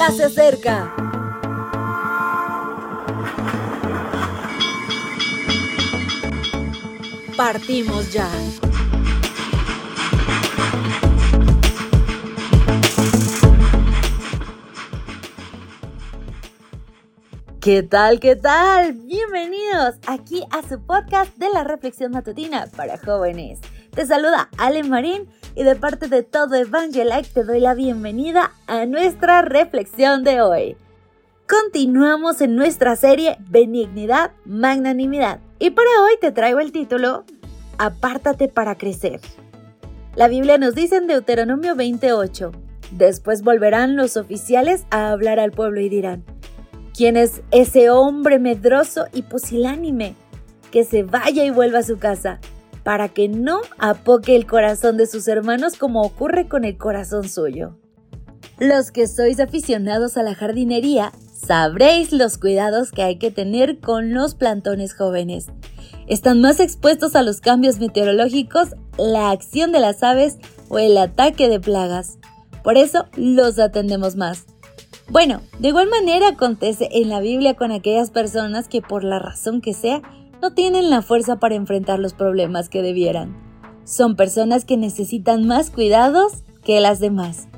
ya se acerca. Partimos ya. ¿Qué tal? ¿Qué tal? Bienvenidos aquí a su podcast de la reflexión matutina para jóvenes. Te saluda Ale Marín y de parte de todo Evangelike te doy la bienvenida a nuestra reflexión de hoy. Continuamos en nuestra serie Benignidad, Magnanimidad y para hoy te traigo el título Apártate para crecer. La Biblia nos dice en Deuteronomio 28, después volverán los oficiales a hablar al pueblo y dirán, ¿Quién es ese hombre medroso y pusilánime? Que se vaya y vuelva a su casa, para que no apoque el corazón de sus hermanos como ocurre con el corazón suyo. Los que sois aficionados a la jardinería, sabréis los cuidados que hay que tener con los plantones jóvenes. Están más expuestos a los cambios meteorológicos, la acción de las aves o el ataque de plagas. Por eso los atendemos más. Bueno, de igual manera acontece en la Biblia con aquellas personas que por la razón que sea no tienen la fuerza para enfrentar los problemas que debieran. Son personas que necesitan más cuidados que las demás.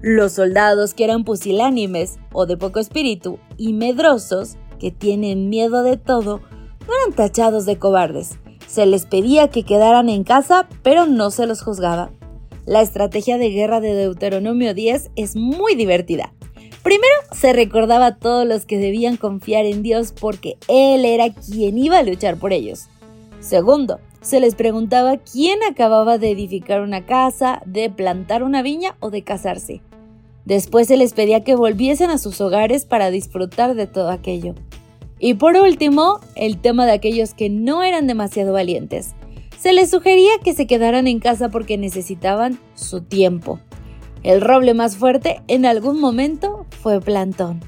Los soldados que eran pusilánimes o de poco espíritu y medrosos, que tienen miedo de todo, no eran tachados de cobardes. Se les pedía que quedaran en casa, pero no se los juzgaba. La estrategia de guerra de Deuteronomio 10 es muy divertida. Primero, se recordaba a todos los que debían confiar en Dios porque Él era quien iba a luchar por ellos. Segundo, se les preguntaba quién acababa de edificar una casa, de plantar una viña o de casarse. Después se les pedía que volviesen a sus hogares para disfrutar de todo aquello. Y por último, el tema de aquellos que no eran demasiado valientes. Se les sugería que se quedaran en casa porque necesitaban su tiempo. El roble más fuerte en algún momento fue Plantón.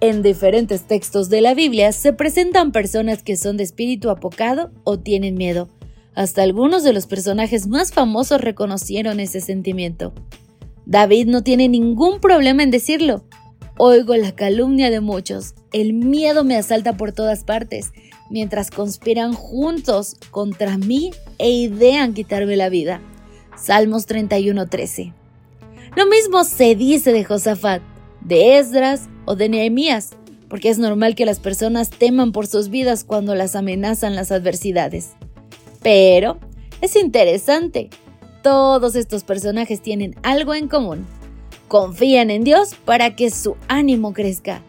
En diferentes textos de la Biblia se presentan personas que son de espíritu apocado o tienen miedo. Hasta algunos de los personajes más famosos reconocieron ese sentimiento. David no tiene ningún problema en decirlo. Oigo la calumnia de muchos. El miedo me asalta por todas partes, mientras conspiran juntos contra mí e idean quitarme la vida. Salmos 31:13. Lo mismo se dice de Josafat, de Esdras o de Nehemías, porque es normal que las personas teman por sus vidas cuando las amenazan las adversidades. Pero es interesante, todos estos personajes tienen algo en común. Confían en Dios para que su ánimo crezca.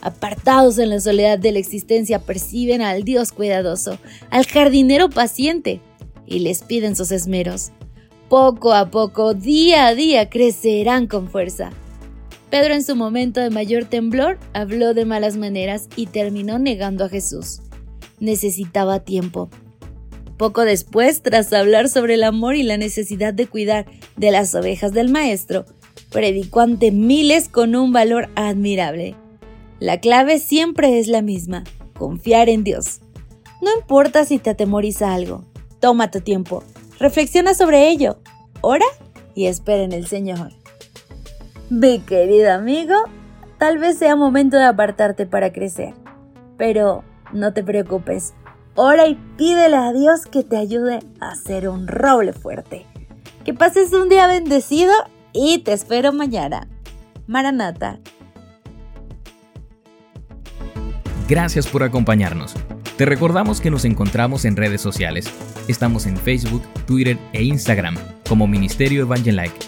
Apartados en la soledad de la existencia, perciben al Dios cuidadoso, al jardinero paciente, y les piden sus esmeros poco a poco, día a día, crecerán con fuerza. Pedro en su momento de mayor temblor habló de malas maneras y terminó negando a Jesús. Necesitaba tiempo. Poco después, tras hablar sobre el amor y la necesidad de cuidar de las ovejas del Maestro, predicó ante miles con un valor admirable. La clave siempre es la misma, confiar en Dios. No importa si te atemoriza algo, toma tu tiempo, Reflexiona sobre ello, ora y espera en el Señor. Mi querido amigo, tal vez sea momento de apartarte para crecer, pero no te preocupes, ora y pídele a Dios que te ayude a ser un roble fuerte. Que pases un día bendecido y te espero mañana. Maranata. Gracias por acompañarnos. Te recordamos que nos encontramos en redes sociales. Estamos en Facebook, Twitter e Instagram como Ministerio Evangelike.